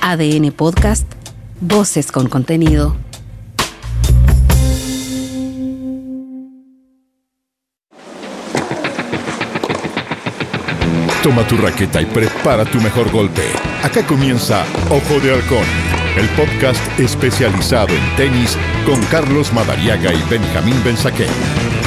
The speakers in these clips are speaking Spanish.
ADN Podcast, Voces con contenido. Toma tu raqueta y prepara tu mejor golpe. Acá comienza Ojo de Halcón, el podcast especializado en tenis con Carlos Madariaga y Benjamín Benzaquén.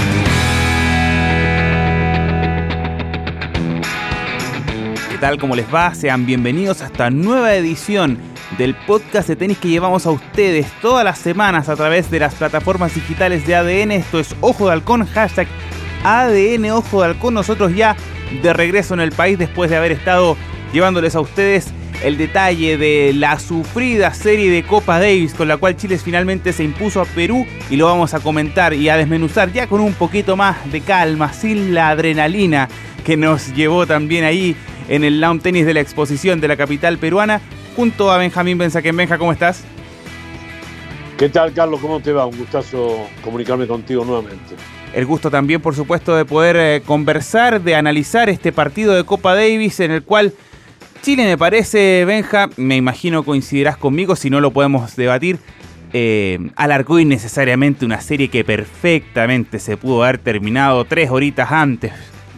Tal? ¿Cómo les va? Sean bienvenidos a esta nueva edición del podcast de tenis que llevamos a ustedes todas las semanas a través de las plataformas digitales de ADN. Esto es Ojo de Halcón, hashtag ADN Ojo de Halcón. Nosotros ya de regreso en el país después de haber estado llevándoles a ustedes el detalle de la sufrida serie de Copa Davis con la cual Chile finalmente se impuso a Perú y lo vamos a comentar y a desmenuzar ya con un poquito más de calma, sin la adrenalina que nos llevó también ahí en el lawn tenis de la exposición de la capital peruana junto a Benjamín Benzaquén. Benja, ¿cómo estás? ¿Qué tal, Carlos? ¿Cómo te va? Un gustazo comunicarme contigo nuevamente. El gusto también, por supuesto, de poder eh, conversar, de analizar este partido de Copa Davis en el cual Chile me parece, Benja, me imagino coincidirás conmigo, si no lo podemos debatir, eh, alargó innecesariamente una serie que perfectamente se pudo haber terminado tres horitas antes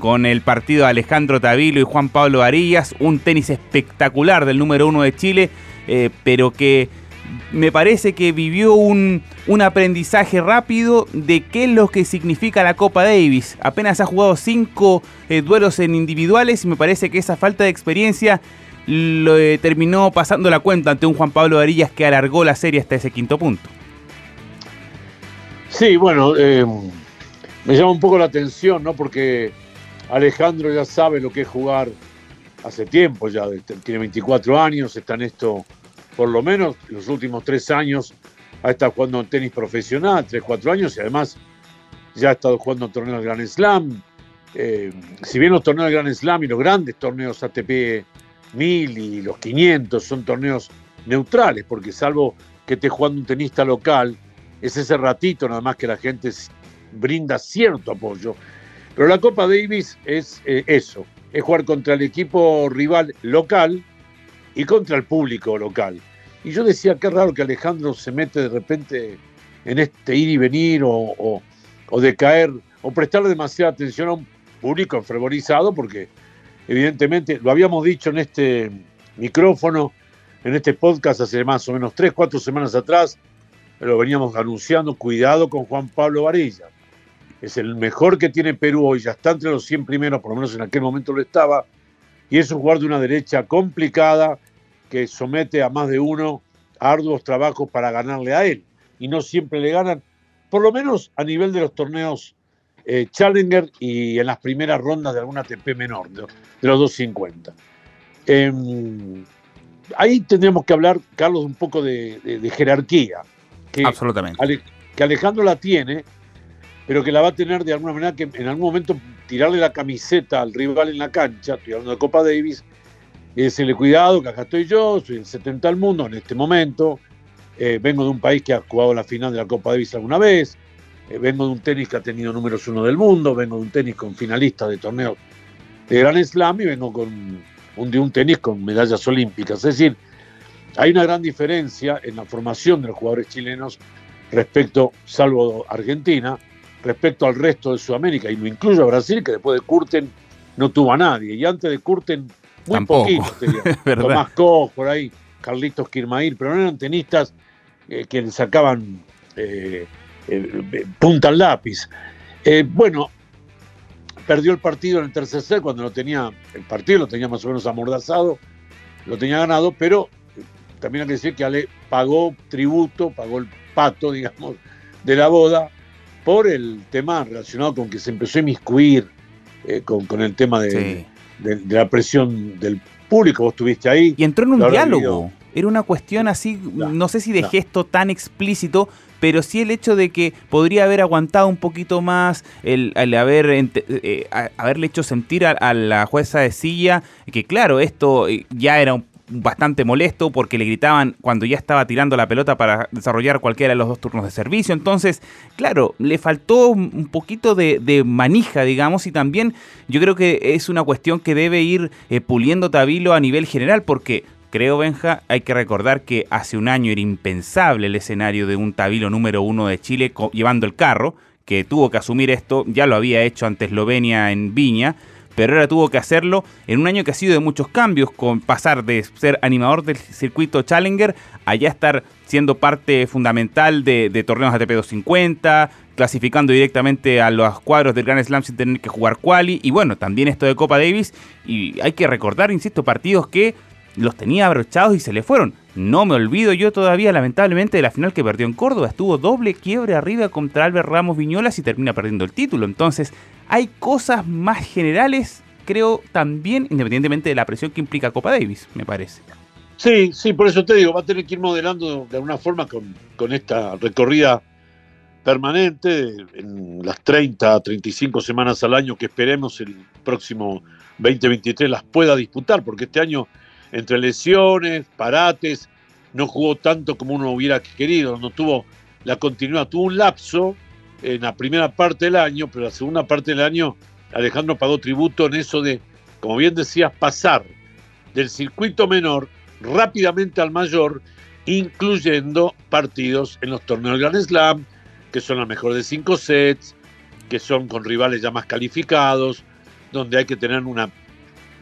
con el partido de Alejandro Tavilo y Juan Pablo Varillas, un tenis espectacular del número uno de Chile, eh, pero que me parece que vivió un, un, aprendizaje rápido de qué es lo que significa la Copa Davis. Apenas ha jugado cinco eh, duelos en individuales y me parece que esa falta de experiencia lo eh, terminó pasando la cuenta ante un Juan Pablo Varillas que alargó la serie hasta ese quinto punto. Sí, bueno, me llama un poco la atención, ¿no? Porque Alejandro ya sabe lo que es jugar hace tiempo, ya tiene 24 años, está en esto por lo menos los últimos tres años ha estado jugando en tenis profesional, tres, cuatro años, y además ya ha estado jugando en torneos de Grand Slam. Eh, si bien los torneos de Grand Slam y los grandes torneos ATP 1000 y los 500 son torneos neutrales, porque salvo que esté jugando un tenista local, es ese ratito nada más que la gente brinda cierto apoyo. Pero la Copa Davis es eh, eso, es jugar contra el equipo rival local, y contra el público local. Y yo decía, qué raro que Alejandro se mete de repente en este ir y venir o, o, de caer o prestarle demasiada atención a un público enfervorizado, porque evidentemente lo habíamos dicho en este micrófono, en este podcast hace más o menos tres, cuatro semanas atrás, lo veníamos anunciando, cuidado con Juan Pablo Varilla. Es el mejor que tiene Perú hoy, ya está entre los 100 primeros, por lo menos en aquel momento lo estaba, y es un jugador de una derecha complicada que somete a más de uno a arduos trabajos para ganarle a él. Y no siempre le ganan, por lo menos a nivel de los torneos eh, Challenger y en las primeras rondas de alguna ATP menor, de, los 250. Em, ahí tendríamos que hablar, Carlos, un poco de, jerarquía. Que Absolutamente. que Alejandro la tiene, pero que la va a tener de alguna manera que en algún momento tirarle la camiseta al rival en la cancha, estoy hablando de Copa Davis, y decirle, cuidado, que acá estoy yo, soy el 70 del mundo en este momento, eh, vengo de un país que ha jugado la final de la Copa Davis alguna vez, eh, vengo de un tenis que ha tenido números uno del mundo, vengo de un tenis con finalistas de torneos de Gran Slam y vengo con un, de un tenis con medallas olímpicas. Es decir, hay una gran diferencia en la formación de los jugadores chilenos respecto, salvo Argentina, respecto al resto de Sudamérica, y lo incluyo a Brasil, que después de Curten no tuvo a nadie, y antes de Curten muy Tampoco, poquito, Tomás Koch, por ahí, Carlitos Kirmair, pero no eran tenistas eh, que le sacaban eh, eh, punta al lápiz. bueno, perdió el partido en el tercer set cuando lo tenía, el partido lo tenía más o menos amordazado, lo tenía ganado, pero también hay que decir que Ale pagó tributo, pagó el pato, digamos, de la boda por el tema relacionado con que se empezó a inmiscuir eh, con, con, el tema de, de, la presión del público. Vos estuviste ahí. Y entró en un diálogo. Era una cuestión así, no, sé si de gesto tan explícito, pero sí el hecho de que podría haber aguantado un poquito más, el, haber, eh, haberle hecho sentir a, a, la jueza de silla que claro, esto eh, ya era un bastante molesto porque le gritaban cuando ya estaba tirando la pelota para desarrollar cualquiera de los dos turnos de servicio. Entonces, claro, le faltó un poquito de, manija, digamos, y también yo creo que es una cuestión que debe ir eh, puliendo Tabilo a nivel general porque creo, Benja, hay que recordar que hace un año era impensable el escenario de un tabilo número uno de Chile llevando el carro, que tuvo que asumir esto, ya lo había hecho ante Eslovenia en Viña, pero ahora tuvo que hacerlo en un año que ha sido de muchos cambios, con pasar de ser animador del circuito Challenger a ya estar siendo parte fundamental de, torneos ATP 250, clasificando directamente a los cuadros del Grand Slam sin tener que jugar quali, y bueno, también esto de Copa Davis, y hay que recordar, insisto, partidos que los tenía abrochados y se le fueron. No me olvido yo todavía, lamentablemente, de la final que perdió en Córdoba. Estuvo doble quiebre arriba contra Albert Ramos Viñolas y termina perdiendo el título. Entonces, hay cosas más generales, creo, también, independientemente de la presión que implica Copa Davis, me parece. Sí, sí, por eso te digo, va a tener que ir modelando de alguna forma con, esta recorrida permanente en las 30, 35 semanas al año que esperemos el próximo 2023 las pueda disputar, porque este año entre lesiones, parates, no jugó tanto como uno hubiera querido, no tuvo la continuidad, tuvo un lapso en la primera parte del año, pero la segunda parte del año Alejandro pagó tributo en eso de, como bien decías, pasar del circuito menor rápidamente al mayor, incluyendo partidos en los torneos Grand Slam, que son la mejor de cinco sets, que son con rivales ya más calificados, donde hay que tener una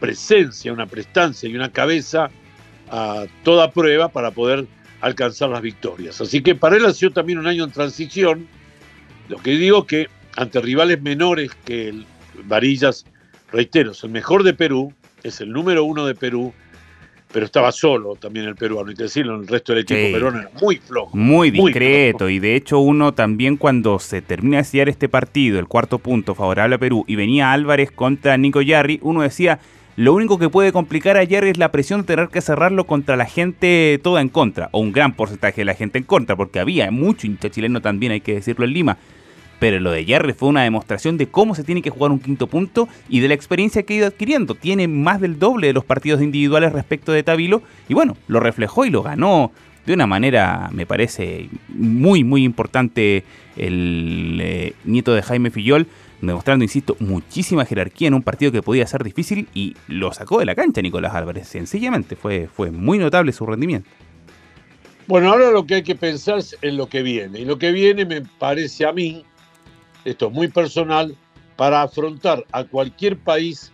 presencia, una prestancia y una cabeza a toda prueba para poder alcanzar las victorias. Así que para él ha sido también un año en transición. Lo que digo que ante rivales menores que el Varillas, reitero, es el mejor de Perú, es el número uno de Perú, pero estaba solo también el peruano, hay que decirlo, el resto del equipo peruano era muy flojo. Muy discreto, y de hecho uno también cuando se termina de sellar este partido, el cuarto punto favorable a Perú, y venía Álvarez contra Nico Yarri, uno decía, lo único que puede complicar a Jerry es la presión de tener que cerrarlo contra la gente toda en contra, o un gran porcentaje de la gente en contra, porque había mucho hincha chileno también, hay que decirlo en Lima. Pero lo de Jerry fue una demostración de cómo se tiene que jugar un quinto punto y de la experiencia que ha ido adquiriendo. Tiene más del doble de los partidos individuales respecto de Tabilo, y bueno, lo reflejó y lo ganó de una manera, me parece, muy, muy importante el eh, nieto de Jaime Fillol demostrando, insisto, muchísima jerarquía en un partido que podía ser difícil y lo sacó de la cancha Nicolás Álvarez. Sencillamente fue, fue muy notable su rendimiento. Bueno, ahora lo que hay que pensar es en lo que viene. Y lo que viene me parece a mí, esto es muy personal, para afrontar a cualquier país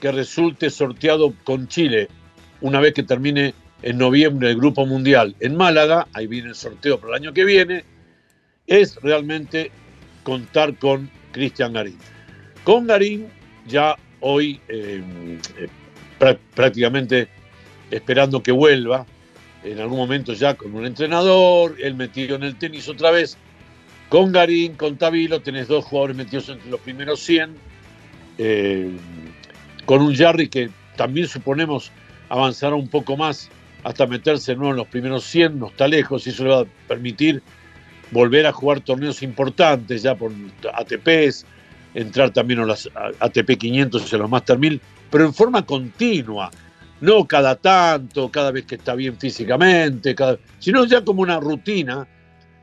que resulte sorteado con Chile una vez que termine en noviembre el Grupo Mundial en Málaga, ahí viene el sorteo para el año que viene, es realmente contar con Cristian Garín. Con Garín ya hoy eh, eh, prácticamente esperando que vuelva, en algún momento ya con un entrenador, él metido en el tenis otra vez. Con Garín, con Tabilo, tenés dos jugadores metidos entre los primeros 100. Eh, con un Jarry que también suponemos avanzará un poco más hasta meterse nuevo en los primeros 100, no está lejos y eso le va a permitir volver a jugar torneos importantes ya por ATPs, entrar también a las ATP 500 y a los Master 1000, pero en forma continua, no cada tanto, cada vez que está bien físicamente, sino ya como una rutina.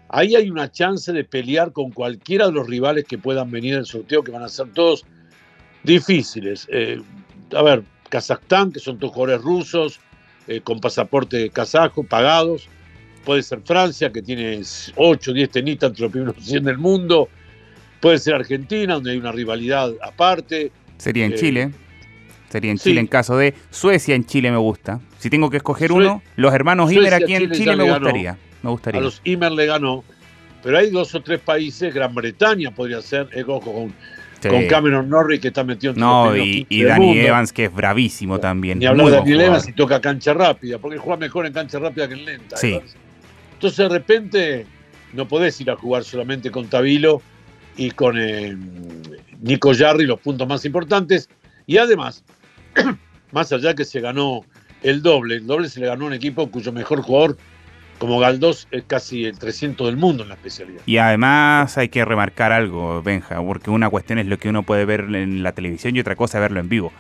Ahí hay una chance de pelear con cualquiera de los rivales que puedan venir al sorteo, que van a ser todos difíciles. Eh, a ver, Kazajstán, que son todos jugadores rusos, eh, con pasaporte kazajo, pagados puede ser Francia, que tiene 8 o 10 tenistas entre los primeros 100 del mundo, puede ser Argentina, donde hay una rivalidad aparte. Sería en eh, Chile. Sería en Chile en caso de Suecia en Chile me gusta. Si tengo que escoger uno, los hermanos Imer aquí en Chile, me gustaría. me gustaría. A los Imer le ganó, pero hay dos o tres países, Gran Bretaña podría ser, eh, con, Cameron Norrie que está metido en No, y, y Dani Evans que es bravísimo también. Ni hablar de Daniel Evans y toca cancha rápida, porque juega mejor en cancha rápida que en lenta. Sí. Entonces de repente no podés ir a jugar solamente con Tabilo y con eh, Nico Jarry los puntos más importantes. Y además, más allá que se ganó el doble, el doble se le ganó a un equipo cuyo mejor jugador como Galdós es casi el 300 del mundo en la especialidad. Y además hay que remarcar algo, Benja, porque una cuestión es lo que uno puede ver en la televisión y otra cosa verlo en vivo.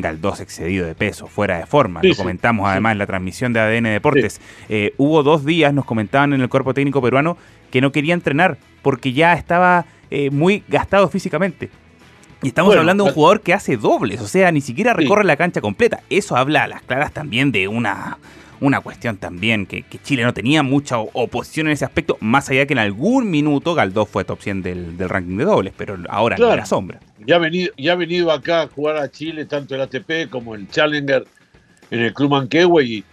Galdós excedido de peso, fuera de forma. lo comentamos además en la transmisión de ADN Deportes. Eh, hubo dos días, nos comentaban en el cuerpo técnico peruano, que no quería entrenar porque ya estaba eh, muy gastado físicamente. Y estamos hablando de un jugador que hace dobles, o sea, ni siquiera recorre la cancha completa. Eso habla a las claras también de una, una cuestión también, que, Chile no tenía mucha oposición en ese aspecto, más allá que en algún minuto Galdós fue top 100 del, ranking de dobles, pero ahora no la sombra. Ya ha, venido, ya ha venido acá a jugar a Chile, tanto el ATP como el Challenger en el Club Manquehue, y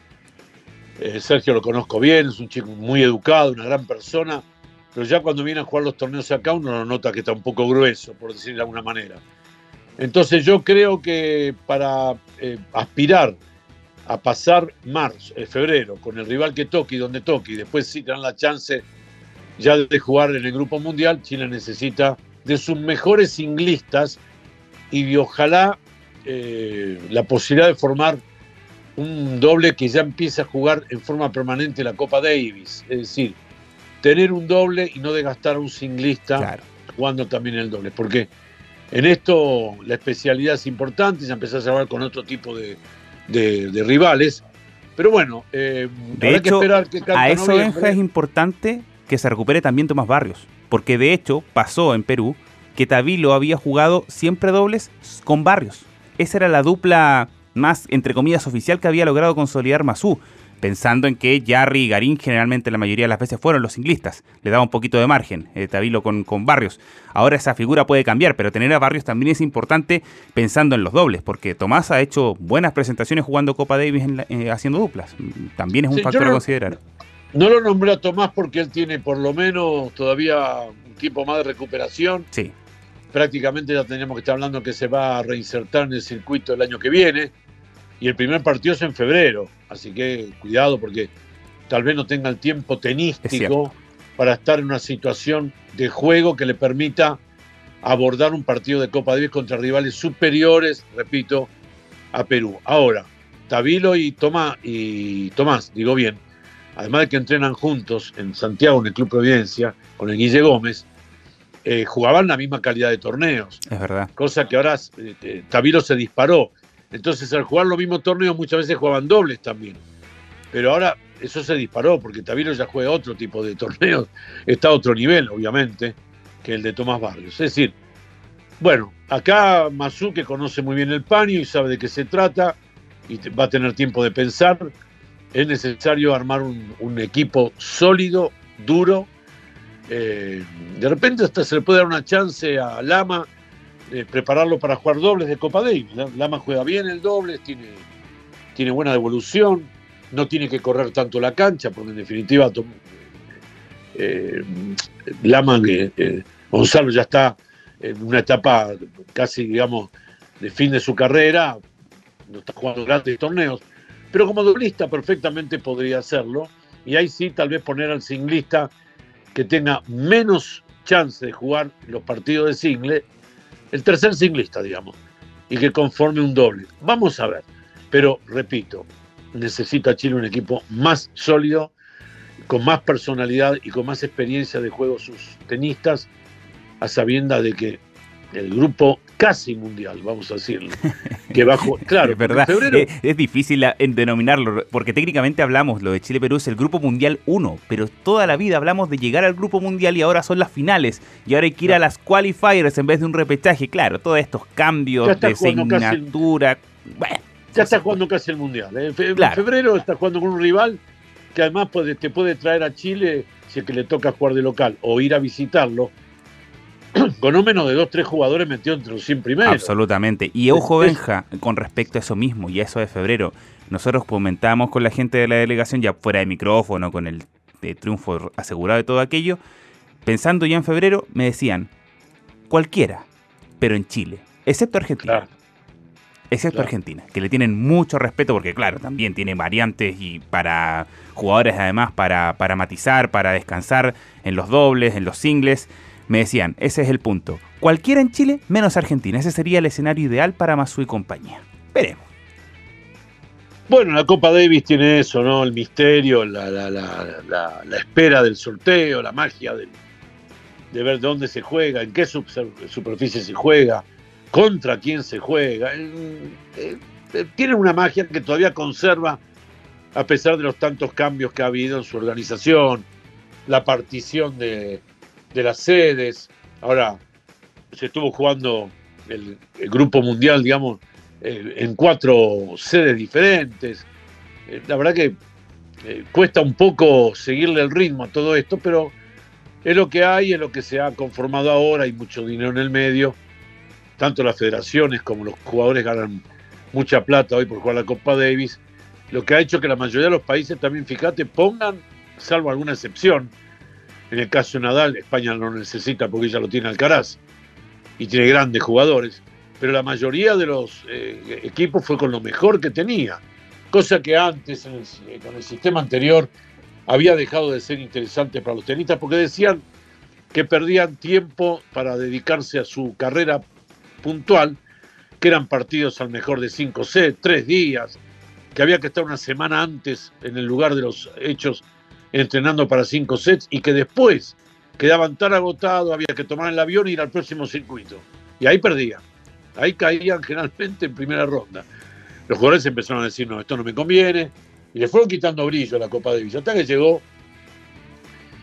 eh, Sergio lo conozco bien, es un chico muy educado, una gran persona pero ya cuando viene a jugar los torneos acá uno lo nota que está un poco grueso, por decirlo de alguna manera. Entonces yo creo que para eh, aspirar a pasar marzo, eh, febrero, con el rival que toque y donde toque, y después sí tener la chance ya de jugar en el Grupo Mundial, Chile necesita de sus mejores singlistas y ojalá eh, la posibilidad de formar un doble que ya empiece a jugar en forma permanente la Copa Davis. Es decir, tener un doble y no de gastar un singlista jugando también el doble. Porque en esto la especialidad es importante, ya empezás a hablar con otro tipo de, rivales. Pero bueno, eh, de hecho, que esperar que a eso Benja es importante que se recupere también Tomás Barrios. Porque de hecho pasó en Perú que Tavilo había jugado siempre dobles con Barrios. Esa era la dupla más, entre comillas, oficial que había logrado consolidar Masú pensando en que Jarry y Garín generalmente la mayoría de las veces fueron los singlistas. Le daba un poquito de margen, eh, Tabilo con, con, Barrios. Ahora esa figura puede cambiar, pero tener a Barrios también es importante pensando en los dobles, porque Tomás ha hecho buenas presentaciones jugando Copa Davis eh, haciendo duplas. También es un factor a considerar. No lo nombré a Tomás porque él tiene por lo menos todavía un tiempo más de recuperación. Sí. Prácticamente ya teníamos que estar hablando que se va a reinsertar en el circuito el año que viene y el primer partido es en febrero, así que cuidado porque tal vez no tenga el tiempo tenístico para estar en una situación de juego que le permita abordar un partido de Copa Davis contra rivales superiores, repito, a Perú. Ahora, Tabilo y Tomás, y Tomás, digo bien, además de que entrenan juntos en Santiago, en el Club Providencia, con el Guille Gómez, eh, jugaban la misma calidad de torneos. Es verdad. Cosa que ahora eh, eh, se disparó. Entonces, al jugar los mismos torneos, muchas veces jugaban dobles también. Pero ahora eso se disparó, porque Tavilo ya juega otro tipo de torneos, está a otro nivel, obviamente, que el de Tomás Barrios. Es decir, bueno, acá Mazú, que conoce muy bien el paño y sabe de qué se trata, y va a tener tiempo de pensar, es necesario armar un, equipo sólido, duro. Eh, de repente hasta se le puede dar una chance a Lama prepararlo para jugar dobles de Copa Davis. Lama juega bien el doble, tiene, tiene buena devolución, no tiene que correr tanto la cancha, porque en definitiva eh, Lama, eh, Gonzalo ya está en una etapa casi, digamos, de fin de su carrera, no está jugando grandes torneos, pero como doblista perfectamente podría hacerlo, y ahí sí tal vez poner al singlista que tenga menos chance de jugar los partidos de single el tercer singlista, digamos, y que conforme un doble. Vamos a ver. Pero, repito, necesita Chile un equipo más sólido, con más personalidad y con más experiencia de juego sus tenistas, a sabienda de que el grupo casi mundial, vamos a decirlo. Que bajo, claro, es verdad. es, difícil denominarlo, porque técnicamente hablamos, lo de Chile-Perú es el grupo mundial 1, pero toda la vida hablamos de llegar al grupo mundial y ahora son las finales, y ahora hay que ir a las qualifiers en vez de un repechaje. Claro, todos estos cambios de asignatura. ya está jugando casi el mundial. ¿eh? En febrero está jugando con un rival que además puede, te puede traer a Chile si es que le toca jugar de local o ir a visitarlo con no menos de dos, tres jugadores metió entre los 100 primeros. Absolutamente. Y ojo, Benja, con respecto a eso mismo y a eso de febrero, nosotros comentamos con la gente de la delegación, ya fuera de micrófono, con el triunfo asegurado de todo aquello, pensando ya en febrero, me decían, cualquiera, pero en Chile, excepto Argentina. Excepto Argentina, que le tienen mucho respeto porque, claro, también tiene variantes y para jugadores además para, para matizar, para descansar en los dobles, en los singles. Me decían, ese es el punto. Cualquiera en Chile, menos Argentina. Ese sería el escenario ideal para Masu y compañía. Veremos. Bueno, la Copa Davis tiene eso, ¿no? El misterio, la, espera del sorteo, la magia de, ver dónde se juega, en qué superficie se juega, contra quién se juega. Eh, eh, tiene una magia que todavía conserva, a pesar de los tantos cambios que ha habido en su organización, la partición de, de las sedes. Ahora se estuvo jugando el, grupo mundial, digamos, eh, en cuatro sedes diferentes. Eh, la verdad que eh, cuesta un poco seguirle el ritmo a todo esto, pero es lo que hay, es lo que se ha conformado ahora, hay mucho dinero en el medio, tanto las federaciones como los jugadores ganan mucha plata hoy por jugar la Copa Davis, lo que ha hecho que la mayoría de los países también, fíjate, pongan, salvo alguna excepción, en el caso de Nadal, España no necesita porque ya lo tiene Alcaraz y tiene grandes jugadores, pero la mayoría de los eh, equipos fue con lo mejor que tenía, cosa que antes, eh, con el sistema anterior, había dejado de ser interesante para los tenistas porque decían que perdían tiempo para dedicarse a su carrera puntual, que eran partidos al mejor de cinco sets, tres días, que había que estar una semana antes en el lugar de los hechos entrenando para cinco sets y que después quedaban tan agotados, había que tomar el avión y ir al próximo circuito. Y ahí perdían. Ahí caían generalmente en primera ronda. Los jugadores empezaron a decir, no, esto no me conviene. Y le fueron quitando brillo a la Copa de Villa. Hasta que llegó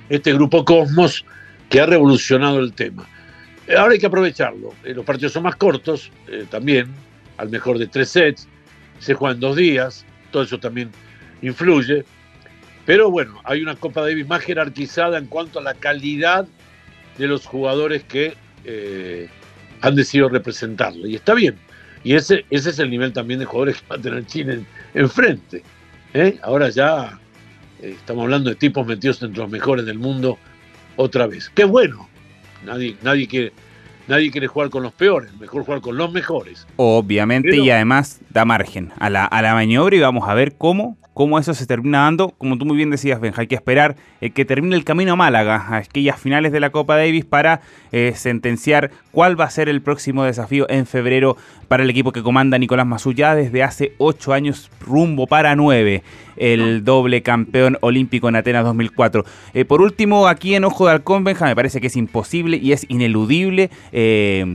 este grupo Cosmos que ha revolucionado el tema. Ahora hay que aprovecharlo. Eh, los partidos son más cortos eh, también, al mejor de tres sets. Se juegan dos días. Todo eso también influye. Pero bueno, hay una Copa Davis más jerarquizada en cuanto a la calidad de los jugadores que eh, han decidido representarlo. Y está bien. Y ese, ese es el nivel también de jugadores que va a tener Chile enfrente. ¿eh? Ahora ya eh, estamos hablando de tipos metidos entre los mejores del mundo otra vez. Qué bueno. Nadie, nadie quiere nadie quiere jugar con los peores, mejor jugar con los mejores. Obviamente, y además da margen a la, a la maniobra y vamos a ver cómo cómo eso se termina dando. Como tú muy bien decías, Benja, hay que esperar eh, que termine el camino a Málaga, a aquellas finales de la Copa Davis, para eh, sentenciar cuál va a ser el próximo desafío en febrero para el equipo que comanda Nicolás Mazú ya desde hace ocho años rumbo para nueve, el doble campeón olímpico en Atenas 2004. Eh, por último, aquí en Ojo de Halcón, Benja, me parece que es imposible y es ineludible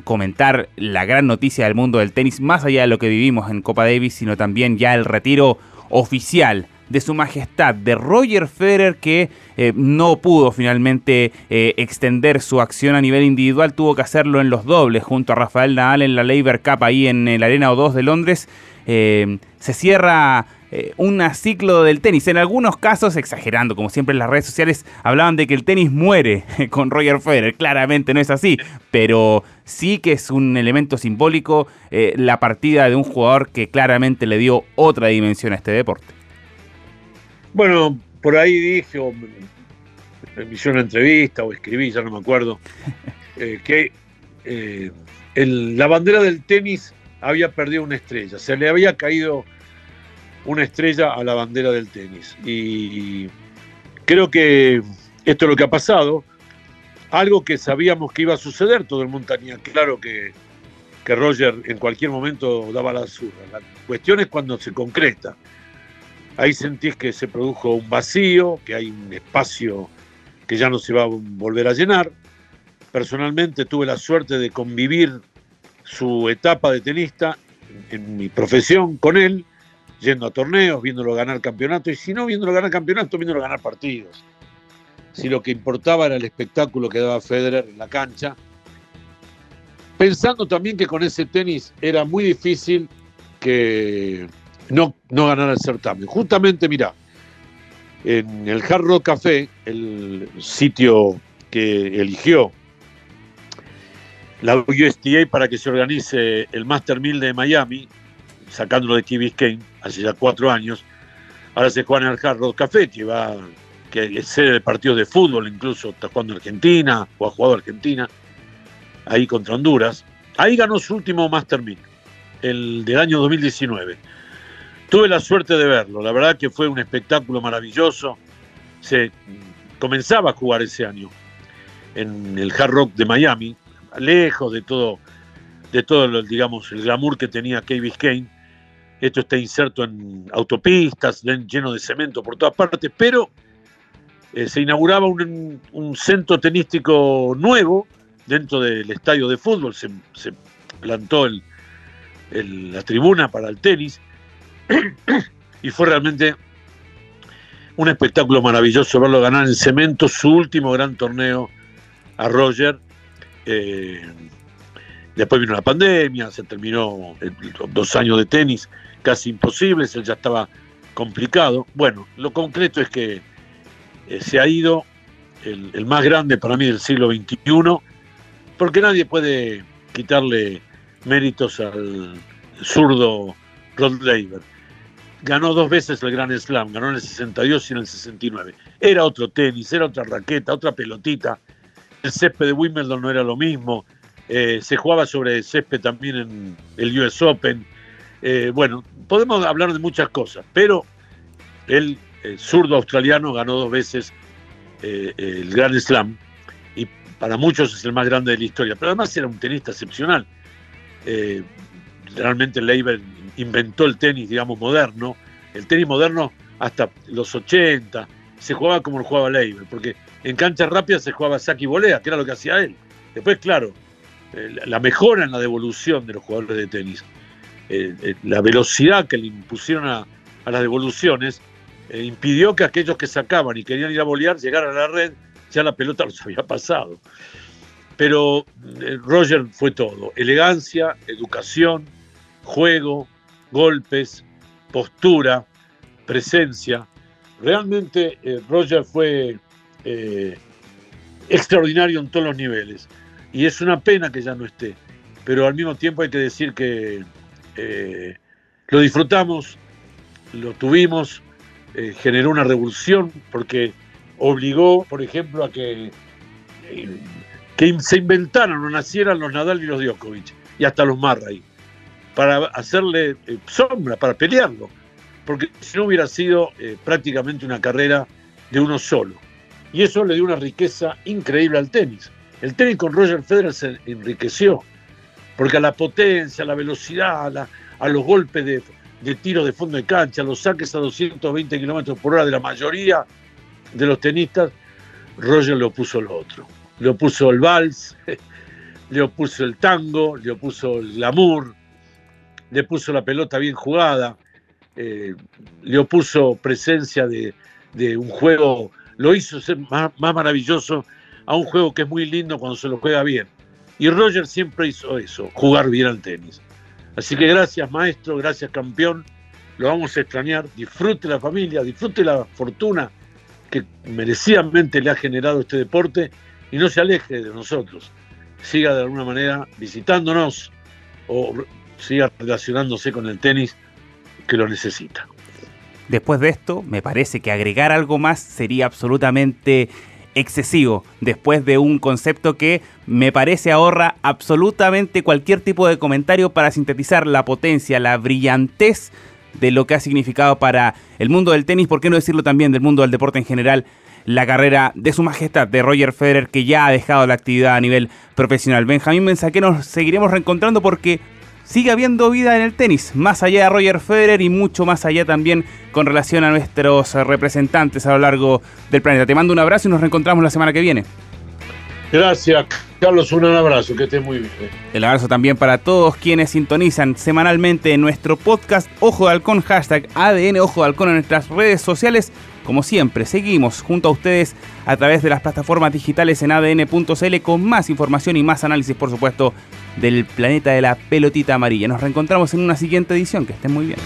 comentar la gran noticia del mundo del tenis, más allá de lo que vivimos en Copa Davis, sino también ya el retiro oficial de su majestad, de Roger Federer, que eh, no pudo finalmente eh, extender su acción a nivel individual, tuvo que hacerlo en los dobles junto a Rafael Nadal en la Labour Cup ahí en el Arena O2 de Londres. Eh, se cierra un ciclo del tenis. En algunos casos, exagerando, como siempre en las redes sociales, hablaban de que el tenis muere con Roger Federer. Claramente no es así, pero sí que es un elemento simbólico la partida de un jugador que claramente le dio otra dimensión a este deporte. Bueno, por ahí dije, o me hice una entrevista o escribí, ya no me acuerdo, eh, que eh, la bandera del tenis había perdido una estrella, se le había caído una estrella a la bandera del tenis. Y creo que esto es lo que ha pasado, algo que sabíamos que iba a suceder, todo el mundo tenía claro que, que Roger en cualquier momento daba la zurra. La cuestión es cuando se concreta. Ahí sentís que se produjo un vacío, que hay un espacio que ya no se va a volver a llenar. Personalmente tuve la suerte de convivir su etapa de tenista en mi profesión con él, yendo a torneos, viéndolo ganar campeonato, y si no viéndolo ganar campeonato, viéndolo ganar partidos. Si lo que importaba era el espectáculo que daba Federer en la cancha, pensando también que con ese tenis era muy difícil que no, no ganar el certamen. Justamente, mira, en el Hard Rock Café, el sitio que eligió la USTA para que se organice el Master 1000 de Miami, sacándolo de Key Biscayne hace ya cuatro años, ahora se juega en el Hard Rock Café, que va que es sede de partidos de fútbol, incluso está jugando Argentina o ha jugado Argentina, ahí contra Honduras. Ahí ganó su último Master 1000, el del año 2019. Tuve la suerte de verlo, la verdad que fue un espectáculo maravilloso. Se comenzaba a jugar ese año en el Hard Rock de Miami, lejos de todo, de todo digamos, el glamour que tenía Key Biscayne. Esto está inserto en autopistas, lleno de cemento por todas partes, pero eh, se inauguraba un, centro tenístico nuevo dentro del estadio de fútbol, se, plantó la tribuna para el tenis y fue realmente un espectáculo maravilloso verlo ganar en cemento su último gran torneo a Roger. Eh, Después vino la pandemia, se terminó dos años de tenis casi imposibles, él ya estaba complicado. Bueno, lo concreto es que eh, se ha ido el, más grande para mí del siglo XXI, porque nadie puede quitarle méritos al zurdo Rod Laver. Ganó dos veces el Grand Slam, ganó en el 62 y en el 69. Era otro tenis, era otra raqueta, otra pelotita. El césped de Wimbledon no era lo mismo. Eh, se jugaba sobre césped también en el US Open. Eh, bueno, podemos hablar de muchas cosas, pero el, zurdo australiano ganó dos veces eh, el Grand Slam y para muchos es el más grande de la historia, pero además era un tenista excepcional. realmente Leiber inventó el tenis, digamos, moderno. El tenis moderno hasta los 80 se jugaba como lo jugaba Leiber, porque en cancha rápida se jugaba saque y volea, que era lo que hacía él. Después, claro, eh, la mejora en la devolución de los jugadores de tenis, eh, eh, la velocidad que le impusieron a, las devoluciones, impidió que aquellos que sacaban y querían ir a bolear llegaran a la red, ya la pelota los había pasado. Pero Roger fue todo, elegancia, educación, juego, golpes, postura, presencia. Realmente Roger fue extraordinario en todos los niveles y es una pena que ya no esté, pero al mismo tiempo hay que decir que eh, lo disfrutamos, lo tuvimos, eh, generó una revolución porque obligó, por ejemplo, a que, eh, que se inventaran o nacieran los Nadal y los Djokovic y hasta los Marray para hacerle sombra, para pelearlo, porque si no hubiera sido prácticamente una carrera de uno solo. Y eso le dio una riqueza increíble al tenis. El tenis con Roger Federer se enriqueció, porque a la potencia, a la velocidad, a, los golpes de, tiro de fondo de cancha, a los saques a 220 kilómetros por hora de la mayoría de los tenistas, Roger le opuso lo otro. Le opuso el vals, le opuso el tango, le opuso el glamour, le puso la pelota bien jugada, eh, le opuso presencia de, un juego, lo hizo ser más maravilloso a un juego que es muy lindo cuando se lo juega bien. Y Roger siempre hizo eso, jugar bien al tenis. Así que gracias maestro, gracias campeón, lo vamos a extrañar, disfrute la familia, disfrute la fortuna que merecidamente le ha generado este deporte y no se aleje de nosotros. Siga de alguna manera visitándonos o siga relacionándose con el tenis que lo necesita. Después de esto, me parece que agregar algo más sería absolutamente excesivo, después de un concepto que me parece ahorra absolutamente cualquier tipo de comentario para sintetizar la potencia, la brillantez de lo que ha significado para el mundo del tenis, por qué no decirlo también del mundo del deporte en general, la carrera de su majestad de Roger Federer que ya ha dejado la actividad a nivel profesional. Benjamín que nos seguiremos reencontrando porque sigue habiendo vida en el tenis, más allá de Roger Federer y mucho más allá también con relación a nuestros representantes a lo largo del planeta. Te mando un abrazo y nos reencontramos la semana que viene. Gracias, Carlos, un abrazo, que estés muy bien. El abrazo también para todos quienes sintonizan semanalmente en nuestro podcast Ojo de Halcón, hashtag ADN Ojo de Halcón en nuestras redes sociales. Como siempre, seguimos junto a ustedes a través de las plataformas digitales en adn.cl con más información y más análisis, por supuesto, del planeta de la pelotita amarilla. Nos reencontramos en una siguiente edición. Que estén muy bien.